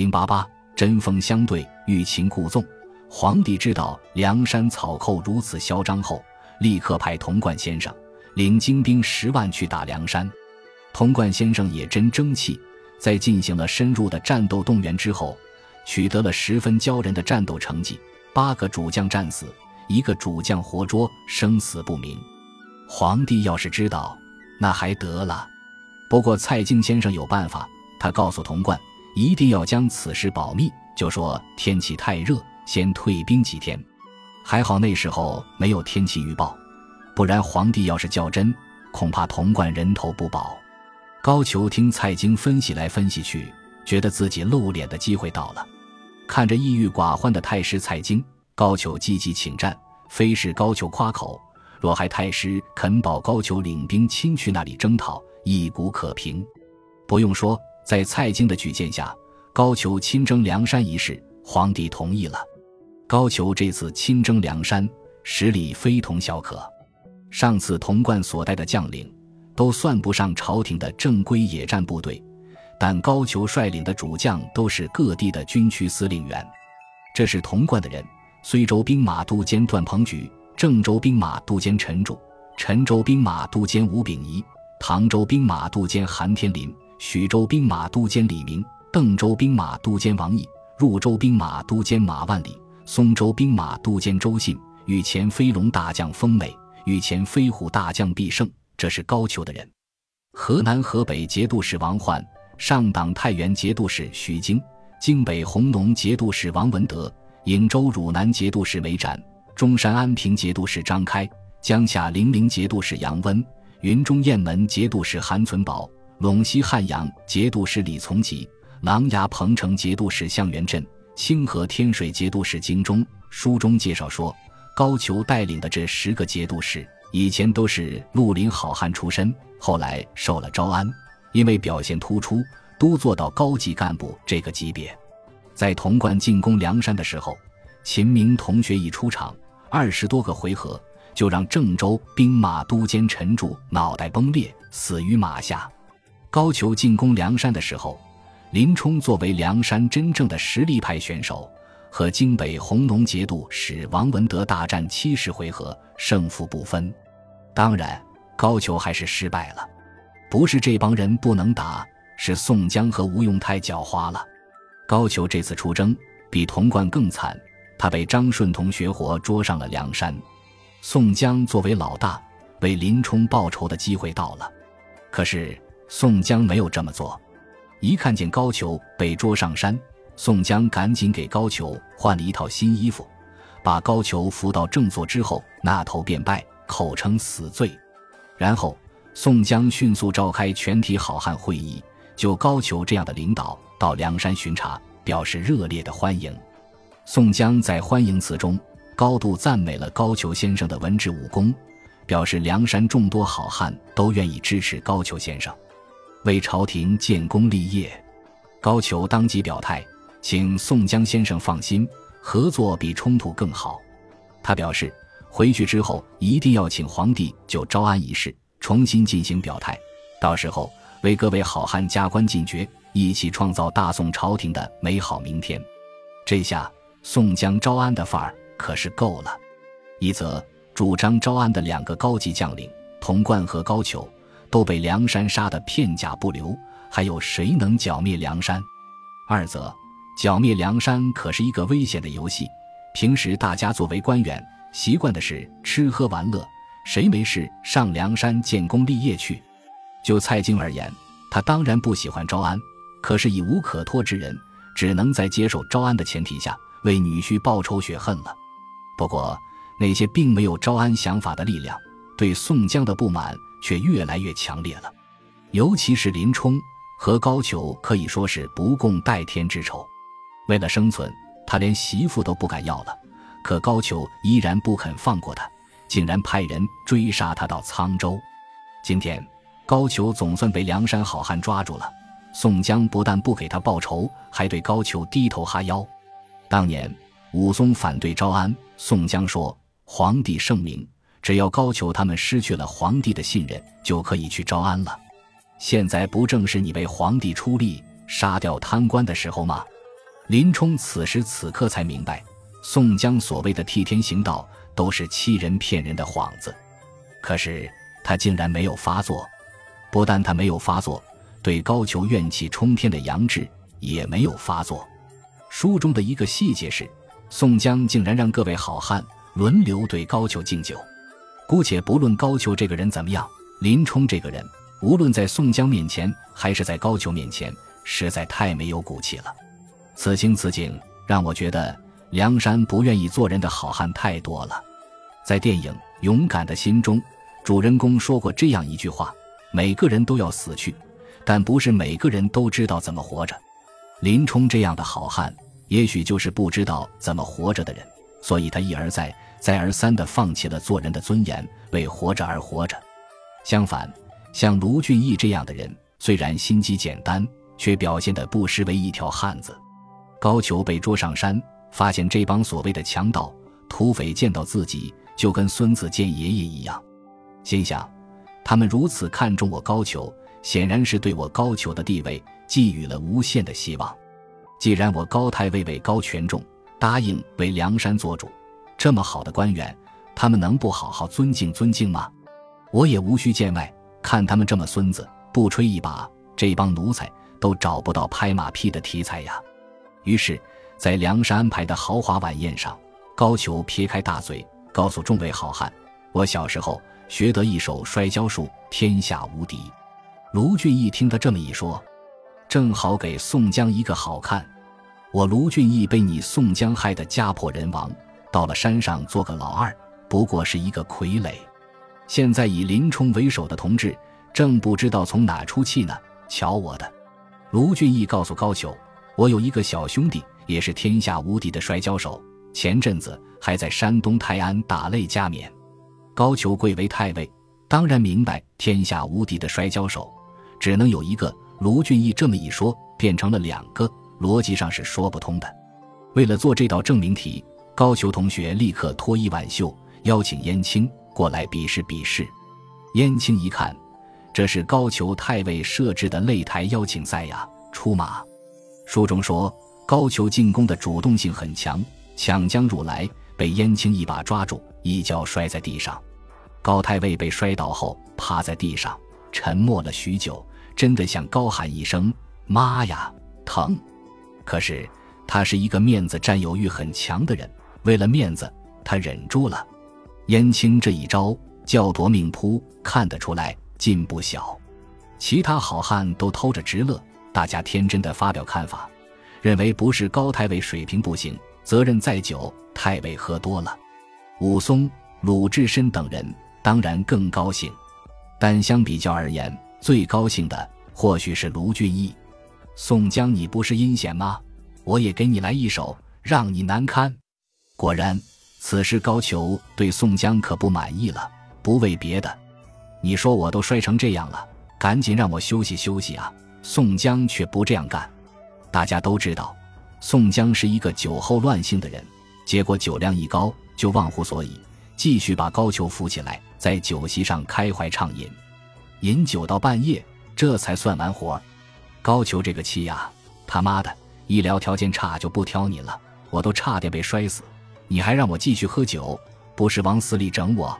零八八，针锋相对，欲擒故纵。皇帝知道梁山草寇如此嚣张后，立刻派童贯先生领精兵十万去打梁山。童贯先生也真争气，在进行了深入的战斗动员之后，取得了十分骄人的战斗成绩：八个主将战死，一个主将活捉，生死不明。皇帝要是知道，那还得了。不过蔡京先生有办法，他告诉童贯，一定要将此事保密，就说天气太热，先退兵几天。还好那时候没有天气预报，不然皇帝要是较真，恐怕童贯人头不保。高俅听蔡京分析来分析去，觉得自己露脸的机会到了。看着抑郁寡欢的太师蔡京，高俅积极请战，非是高俅夸口。若还太师肯保高俅领兵亲去那里征讨，一鼓可平。不用说，在蔡京的举荐下，高俅亲征梁山一事，皇帝同意了。高俅这次亲征梁山，实力非同小可。上次童贯所带的将领，都算不上朝廷的正规野战部队，但高俅率领的主将都是各地的军区司令员。这是童贯的人，随州兵马都监段鹏举。郑州兵马都监陈柱，陈州兵马都监吴秉仪，唐州兵马都监韩天林，徐州兵马都监李明，邓州兵马都监王毅，入州兵马都监马万里，松州兵马都监周信，御前飞龙大将封美，御前飞虎大将毕胜，这是高俅的人。河南、河北节度使王焕，上党太原节度使徐经，京北弘农节度使王文德，颍州汝南节度使韦展。中山安平节度使张开，江夏零陵节度使杨温，云中雁门节度使韩存宝，陇西汉阳节度使李从吉，琅琊彭城节度使向元镇，清河天水节度使京中。书中介绍说，高俅带领的这十个节度使，以前都是绿林好汉出身，后来受了招安，因为表现突出，都做到高级干部这个级别。在潼关进攻梁山的时候，秦明同学一出场。二十多个回合，就让郑州兵马都监陈柱脑袋崩裂，死于马下。高俅进攻梁山的时候，林冲作为梁山真正的实力派选手，和京北红龙节度使王文德大战七十回合，胜负不分。当然，高俅还是失败了。不是这帮人不能打，是宋江和吴用太狡猾了。高俅这次出征比童贯更惨。他被张顺同学活捉上了梁山，宋江作为老大，为林冲报仇的机会到了。可是宋江没有这么做，一看见高俅被捉上山，宋江赶紧给高俅换了一套新衣服，把高俅扶到正座之后，那头便拜，口称死罪。然后宋江迅速召开全体好汉会议，就高俅这样的领导到梁山巡查，表示热烈的欢迎。宋江在欢迎词中高度赞美了高俅先生的文治武功，表示梁山众多好汉都愿意支持高俅先生，为朝廷建功立业。高俅当即表态，请宋江先生放心，合作比冲突更好。他表示，回去之后一定要请皇帝就招安一事重新进行表态，到时候为各位好汉加官进爵，一起创造大宋朝廷的美好明天。这下。宋江招安的范儿可是够了，一则主张招安的两个高级将领童贯和高俅都被梁山杀得片甲不留，还有谁能剿灭梁山？二则剿灭梁山可是一个危险的游戏，平时大家作为官员习惯的是吃喝玩乐，谁没事上梁山建功立业去？就蔡京而言，他当然不喜欢招安，可是已无可托之人，只能在接受招安的前提下。为女婿报仇雪恨了，不过那些并没有招安想法的力量，对宋江的不满却越来越强烈了。尤其是林冲和高俅可以说是不共戴天之仇。为了生存，他连媳妇都不敢要了。可高俅依然不肯放过他，竟然派人追杀他到沧州。今天高俅总算被梁山好汉抓住了，宋江不但不给他报仇，还对高俅低头哈腰。当年武松反对招安，宋江说：“皇帝圣明，只要高俅他们失去了皇帝的信任，就可以去招安了。现在不正是你为皇帝出力、杀掉贪官的时候吗？”林冲此时此刻才明白，宋江所谓的替天行道都是欺人骗人的幌子。可是他竟然没有发作，不但他没有发作，对高俅怨气冲天的杨志也没有发作。书中的一个细节是，宋江竟然让各位好汉轮流对高俅敬酒。姑且不论高俅这个人怎么样，林冲这个人，无论在宋江面前还是在高俅面前，实在太没有骨气了。此情此景，让我觉得梁山不愿意做人的好汉太多了。在电影《勇敢的心》中，主人公说过这样一句话：“每个人都要死去，但不是每个人都知道怎么活着。”林冲这样的好汉，也许就是不知道怎么活着的人，所以他一而再。再而三地放弃了做人的尊严，为活着而活着。相反，像卢俊义这样的人，虽然心机简单，却表现得不失为一条汉子。高俅被捉上山，发现这帮所谓的强盗、土匪见到自己就跟孙子见爷爷一样，心想：他们如此看重我高俅，显然是对我高俅的地位寄予了无限的希望。既然我高太尉位高权重，答应为梁山做主。这么好的官员，他们能不好好尊敬尊敬吗？我也无需见外，看他们这么孙子，不吹一把，这帮奴才都找不到拍马屁的题材呀。于是，在梁山安排的豪华晚宴上，高俅撇开大嘴，告诉众位好汉：“我小时候学得一手摔跤术，天下无敌。”卢俊义听他这么一说，正好给宋江一个好看。我卢俊义被你宋江害得家破人亡。到了山上做个老二，不过是一个傀儡。现在以林冲为首的同志，正不知道从哪出气呢。瞧我的！卢俊义告诉高俅：“我有一个小兄弟，也是天下无敌的摔跤手，前阵子还在山东泰安打擂加冕。”高俅贵为太尉，当然明白天下无敌的摔跤手只能有一个。卢俊义这么一说，变成了两个，逻辑上是说不通的。为了做这道证明题。高俅同学立刻脱衣挽袖，邀请燕青过来比试比试。燕青一看，这是高俅太尉设置的擂台邀请赛呀，出马。书中说，高俅进攻的主动性很强，抢将入来，被燕青一把抓住，一脚摔在地上。高太尉被摔倒后，趴在地上，沉默了许久，真的想高喊一声：“妈呀，疼！”可是他是一个面子占有欲很强的人。为了面子，他忍住了。燕青这一招叫夺命扑，看得出来劲不小。其他好汉都偷着直乐，大家天真的发表看法，认为不是高太尉水平不行，责任在酒，太尉喝多了。武松、鲁智深等人当然更高兴，但相比较而言，最高兴的或许是卢俊义。宋江，你不是阴险吗？我也给你来一手，让你难堪。果然，此时高俅对宋江可不满意了。不为别的，你说我都摔成这样了，赶紧让我休息休息啊！宋江却不这样干。大家都知道，宋江是一个酒后乱性的人，结果酒量一高就忘乎所以，继续把高俅扶起来，在酒席上开怀畅饮，饮酒到半夜，这才算完活。高俅这个气呀，他妈的，医疗条件差就不挑你了，我都差点被摔死。你还让我继续喝酒，不是往死里整我？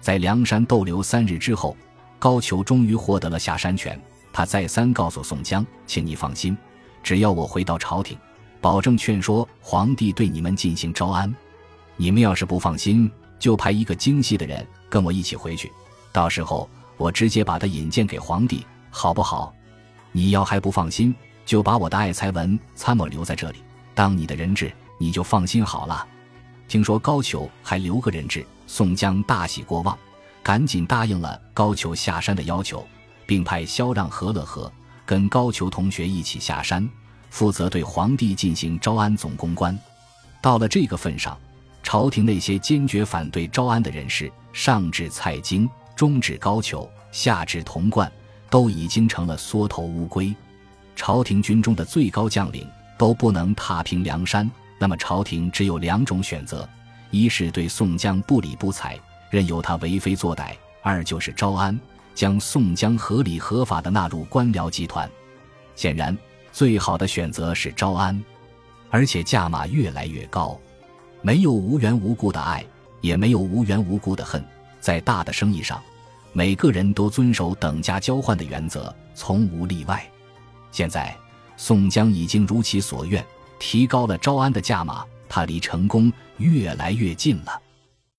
在梁山逗留三日之后，高俅终于获得了下山权。他再三告诉宋江：“请你放心，只要我回到朝廷，保证劝说皇帝对你们进行招安。你们要是不放心，就派一个精细的人跟我一起回去，到时候我直接把他引荐给皇帝，好不好？你要还不放心，就把我的爱才文参谋留在这里，当你的人质，你就放心好了。”听说高俅还留个人质，宋江大喜过望，赶紧答应了高俅下山的要求，并派萧让、何乐和跟高俅同学一起下山，负责对皇帝进行招安总公关。到了这个份上，朝廷那些坚决反对招安的人士，上至蔡京，中至高俅，下至童贯，都已经成了缩头乌龟。朝廷军中的最高将领都不能踏平梁山。那么朝廷只有两种选择：一是对宋江不理不睬，任由他为非作歹；二就是招安，将宋江合理合法的纳入官僚集团。显然，最好的选择是招安。而且价码越来越高。没有无缘无故的爱，也没有无缘无故的恨。在大的生意上，每个人都遵守等价交换的原则，从无例外。现在，宋江已经如其所愿，提高了招安的价码，他离成功越来越近了。